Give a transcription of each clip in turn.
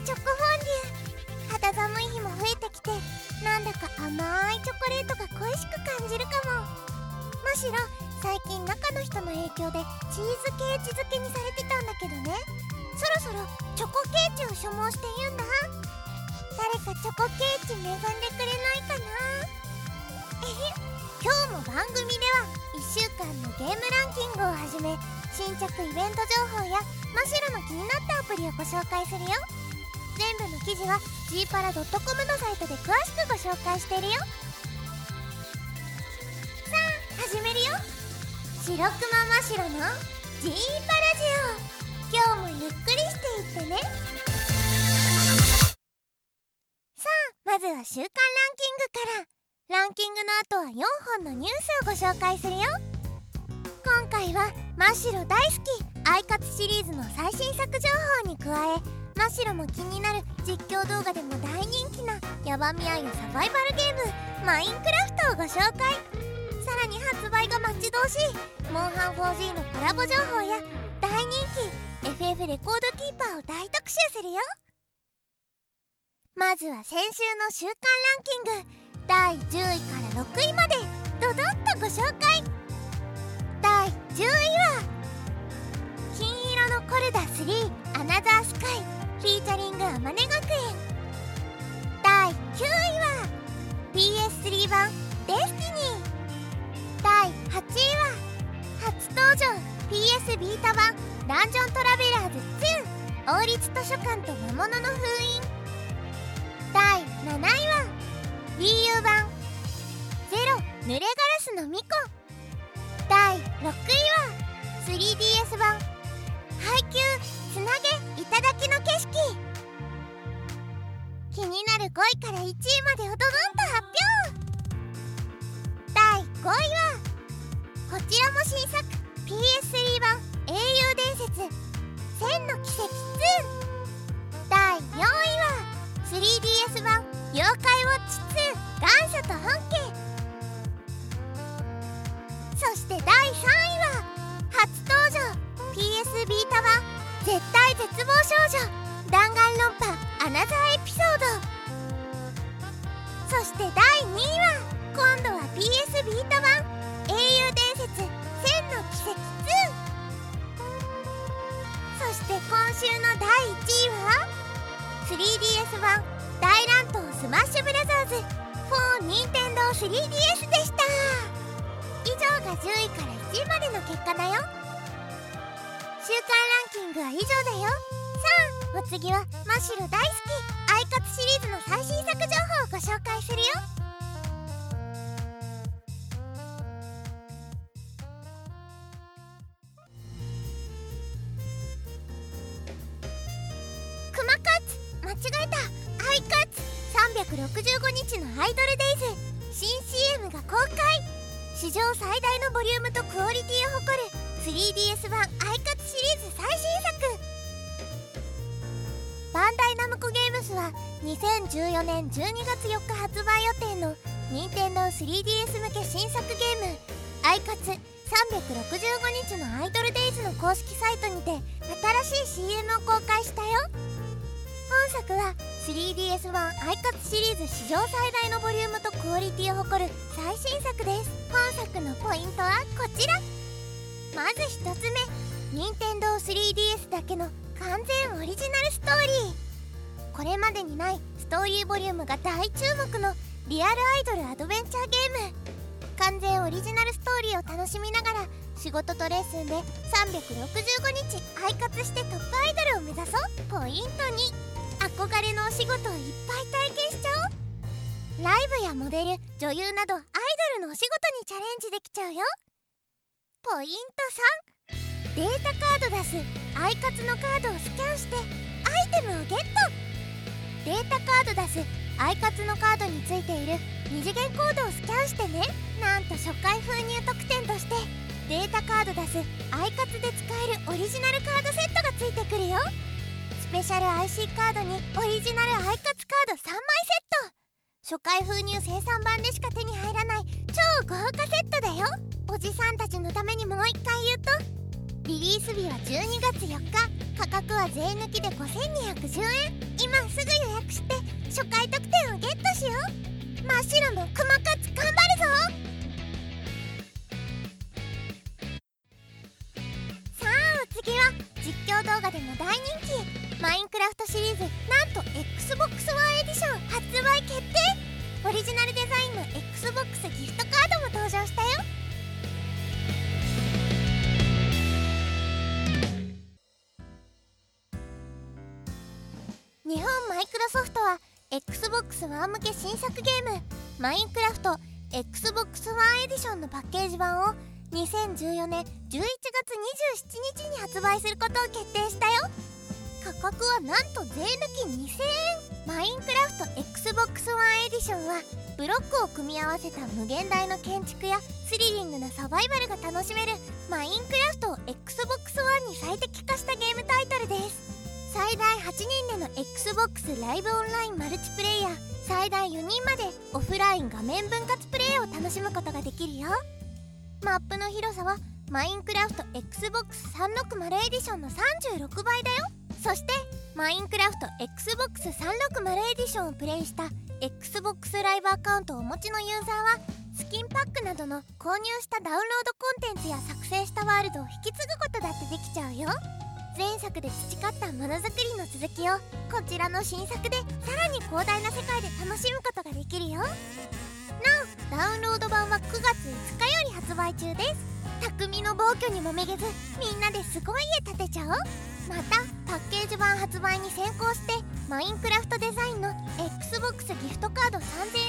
チョコフォンデュ肌寒い日も増えてきてなんだか甘いチョコレートが恋しく感じるかも。むしろ最近中の人の影響でチーズケーチ漬けにされてたんだけどね。そろそろチョコケーチを所望して言うんだ。誰かチョコケーチ恵んでくれないかなえへ今日も番組では1週間のゲームランキングをはじめ新着イベント情報やマシロの気になったアプリをご紹介するよ。全部の記事は g パラ .com のサイトで詳しくご紹介してるよ。さあ始めるよ。白くまましろの G パラジオ。今日もゆっくりしていってね。さあまずは週間ランキングから。ランキングの後は4本のニュースをご紹介するよ。今回は真っ白大好きアイカツシリーズの最新作情報に加え真っ白も気になる実況動画でも大人気なヤバみ合いのサバイバルゲームマインクラフトをご紹介。さらに発売が待ち遠しいモンハン 4G のコラボ情報や大人気 FF レコードキーパーを大特集するよ。まずは先週の週間ランキング第10位から6位までドドッとご紹介。第10位はコルダ3 Another Sky featuring 天音学園。第9位は PS3 版デスティニー。第8位は初登場 PS ビータ版ダンジョントラベラーズ2王立図書館と魔物の封印。第7位は Wii U 版ゼロ濡れガラスのミコ第6位は 3DS 版配給つなげいただきの景色。気になる5位から1位までをドドンと発表第5位はこちらも新作。PS3 版英雄伝説千の奇跡2第4位は 3DS 版妖怪ウォッチ2元祖と本家。絶対絶望少女弾丸論破アナザーエピソード。そして第2位は今度は PS ビータ版英雄伝説千の奇跡2そして今週の第1位は 3DS 版大乱闘スマッシュブラザーズ4任天堂 3DS でした。以上が10位から1位までの結果だよ。週間ランキングは以上だよ。さあお次は真っ白大好きアイカツシリーズの最新作情報をご紹介するよ。クマカツ間違えた。アイカツ365日のアイドルデイズ。新 CM が公開。史上最大のボリュームとクオリティを誇る。3DS 版2014年12月4日発売予定の任天堂 3DS 向け新作ゲーム「アイカツ365日のアイドルデイズ」の公式サイトにて新しい CM を公開したよ。本作は 3DS 版アイカツシリーズ史上最大のボリュームとクオリティを誇る最新作です。本作のポイントはこちら。まず1つ目任天堂 3DS だけの完全オリジナルストーリー。これまでにないストーリーボリュームが大注目のリアルアイドルアドベンチャーゲーム。完全オリジナルストーリーを楽しみながら仕事とレッスンで365日アイカツしてトップアイドルを目指そう。ポイント2憧れのお仕事をいっぱい体験しちゃおう。ライブやモデル女優などアイドルのお仕事にチャレンジできちゃうよ。ポイント3データカード出す。アイカツのカードをスキャンしてアイテムをゲット。データカード出すアイカツのカードについている。二次元コードをスキャンしてね。なんと初回封入特典としてデータカード出すアイカツで使えるオリジナルカードセットがついてくるよ。スペシャル IC カードにオリジナルアイカツカード3枚セット。初回封入生産版でしか手に入らない超豪華セットだよ。おじさんたちのためにもう一回言うと。リリース日は12月4日。価格は税抜きで5210円。今すぐ予約して初回特典をゲットしよう。真っ白のクマカツ頑張るぞ。さあお次は実況動画でも大人気。マインクラフトシリーズなんと XBOX1 エディション発売決定。オリジナルデザインの XBOX ギフトカードも登場したよ。日本マイクロソフトは XBOX ONE 向け新作ゲームマインクラフト XBOX ONE エディションのパッケージ版を2014年11月27日に発売することを決定したよ。価格はなんと税抜き2000円。マインクラフト XBOX ONE エディションはブロックを組み合わせた無限大の建築やスリリングなサバイバルが楽しめるマインクラフトを XBOX ONE に最適化したゲームタイトルです。最大8人での XBOX ライブオンラインマルチプレイヤー最大4人までオフライン画面分割プレイを楽しむことができるよ。マップの広さはマインクラフト XBOX360 エディションの36倍だよ。そしてマインクラフト XBOX360 エディションをプレイした XBOX ライブアカウントをお持ちのユーザーはスキンパックなどの購入したダウンロードコンテンツや作成したワールドを引き継ぐことだってできちゃうよ。前作で培ったものづくりの続きをこちらの新作でさらに広大な世界で楽しむことができるよ。なおダウンロード版は9月5日より発売中です。匠の暴挙にもめげずみんなですごい家建てちゃおう。またパッケージ版発売に先行してマインクラフトデザインの XBOX ギフトカード3000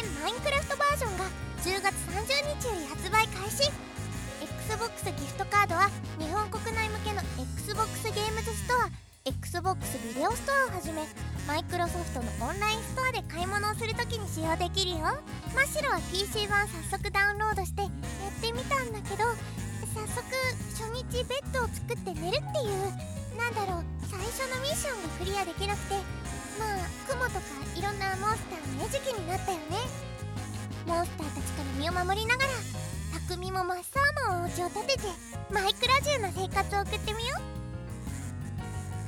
円マインクラフトバージョンが10月30日より発売開始。XBOX ギフトカードは XBOX ビデオストアをはじめマイクロソフトのオンラインストアで買い物をするときに使用できるよ。マシロは PC 版早速ダウンロードしてやってみたんだけど早速初日ベッドを作って寝るっていうなんだろう最初のミッションがクリアできなくてまあ雲とかいろんなモンスターの餌食になったよね。モンスターたちから身を守りながら匠も真っ青のお家を建ててマイクラジュな生活を送ってみよう。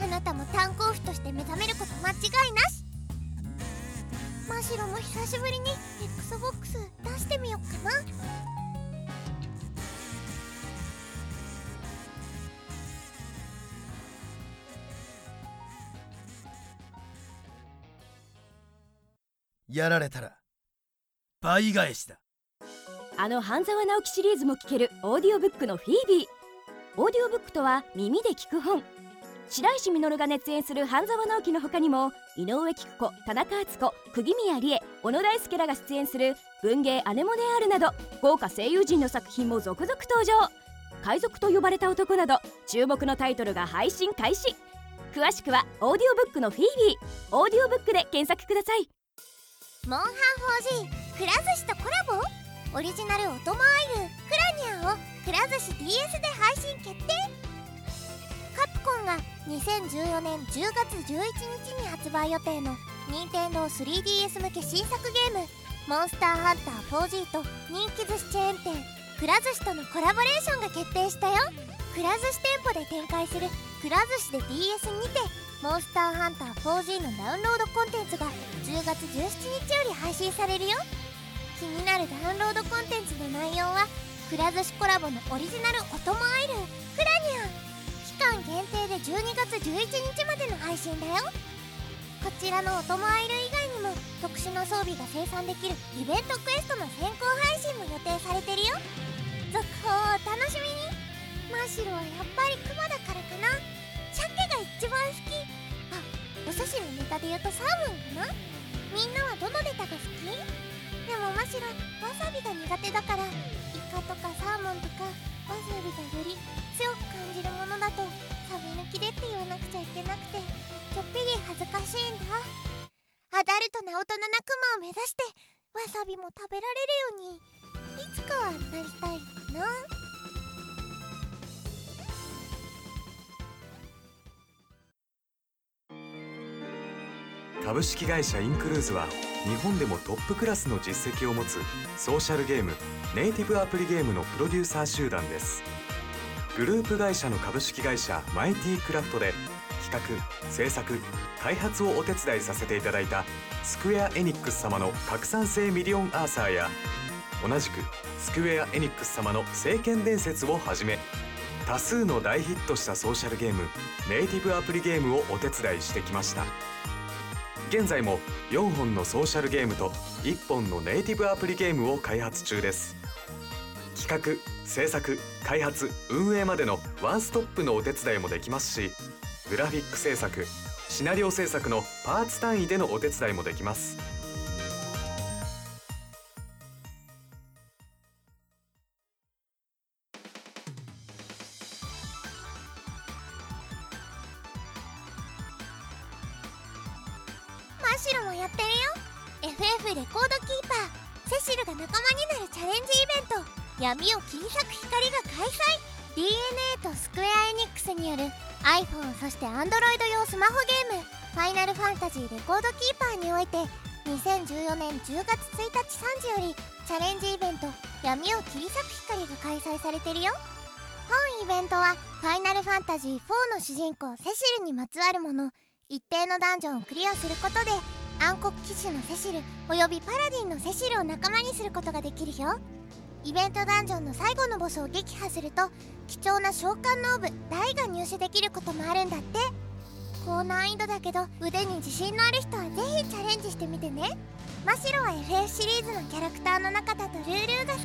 あなたも炭鉱夫として目覚めること間違いなし。マシロも久しぶりに XBOX 出してみよっかな。やられたら倍返しだ。あの半沢直樹シリーズも聞けるオーディオブックのフィービー。オーディオブックとは耳で聞く本白石稔が熱演する半沢直樹の他にも井上菊子田中敦子釘宮理恵小野大輔らが出演する文芸アネモネアールなど豪華声優陣の作品も続々登場。海賊と呼ばれた男など注目のタイトルが配信開始。詳しくはオーディオブックのフィービーオーディオブックで検索ください。モンハン 4G くら寿司とコラボ？オリジナルオトモアイル。クラニャンをくら寿司 DS で配信決定。コンが2014年10月11日に発売予定の任天堂 3DS 向け新作ゲーム「モンスターハンター 4G」と人気寿司チェーン店。くら寿司とのコラボレーションが決定したよ。くら寿司店舗で展開するくら寿司で DS にてモンスターハンター 4G のダウンロードコンテンツが10月17日より配信されるよ。気になるダウンロードコンテンツの内容はくら寿司コラボのオリジナルおともアイル限定で12月11日までの配信だよ。こちらのおともアイル以外にも特殊な装備が生産できるイベントクエストの先行配信も予定されてるよ。続報をお楽しみに。マシロはやっぱりクマだからかな。鮭が一番好き。あお寿司のネタで言うとサーモンかな。みんなはどのネタが好き？でもマシロわさびが苦手だからイカとかサーモンとかわさびがより強く感じるものだとサビ抜きでって言わなくちゃいけなくてちょっぴり恥ずかしいんだ。アダルトな大人なクマを目指してわさびも食べられるようにいつかはなりたいな。株式会社インクルーズは日本でもトップクラスの実績を持つソーシャルゲームネイティブアプリゲームのプロデューサー集団です。グループ会社の株式会社マイティクラフトで企画制作開発をお手伝いさせていただいたスクエア・エニックス様の拡散性ミリオンアーサーや同じくスクエア・エニックス様の聖剣伝説をはじめ多数の大ヒットしたソーシャルゲームネイティブアプリゲームをお手伝いしてきました。現在も4本のソーシャルゲームと1本のネイティブアプリゲームを開発中です。企画制作開発運営までのワンストップのお手伝いもできますしグラフィック制作シナリオ制作のパーツ単位でのお手伝いもできます。マシロもやってるよ。FF レコードキーパー。セシルが仲間になるチャレンジイベント。闇を切り裂く光が開催。DNA とスクエア・エニックスによる iPhone そして Android 用スマホゲーム「ファイナルファンタジーレコードキーパー」において2014年10月1日3時よりチャレンジイベント「闇を切り裂く光」が開催されてるよ。本イベントは「ファイナルファンタジー4」の主人公セシルにまつわるもの。一定のダンジョンをクリアすることで暗黒騎士のセシルおよびパラディンのセシルを仲間にすることができるよ。イベントダンジョンの最後のボスを撃破すると貴重な召喚のオブ大が入手できることもあるんだって。高難易度だけど腕に自信のある人はぜひチャレンジしてみてね。マシロは FF シリーズのキャラクターの中だとルールーが好き。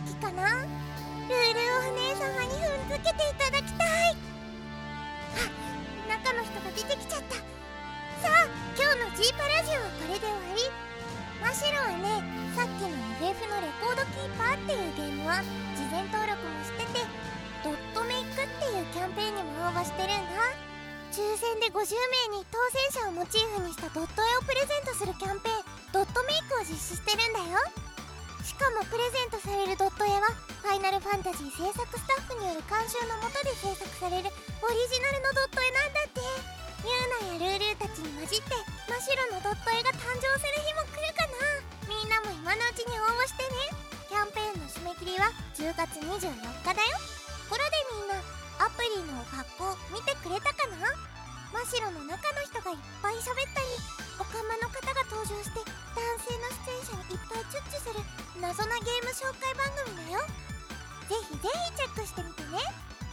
ドットメイクを実施してるんだよ。しかもプレゼントされるドット絵はファイナルファンタジー制作スタッフによる監修のもとで制作されるオリジナルのドット絵なんだって。ユーナやルールーたちに混じって真っ白のドット絵が誕生する日も来るかな。みんなも今のうちに応募してね。キャンペーンの締め切りは10月24日だよ。これでみんなアプリの格好見てくれたかな？真っ白の中の人がいっぱい喋ったりオカマの方が登場して男性の出演者にいっぱいチュッチュする謎なゲーム紹介番組だよ。ぜひぜひチェックしてみてね。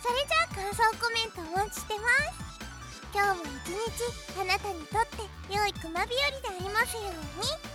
それじゃあ感想コメントお待ちしてます。今日も一日あなたにとって良いクマ日和でありますように。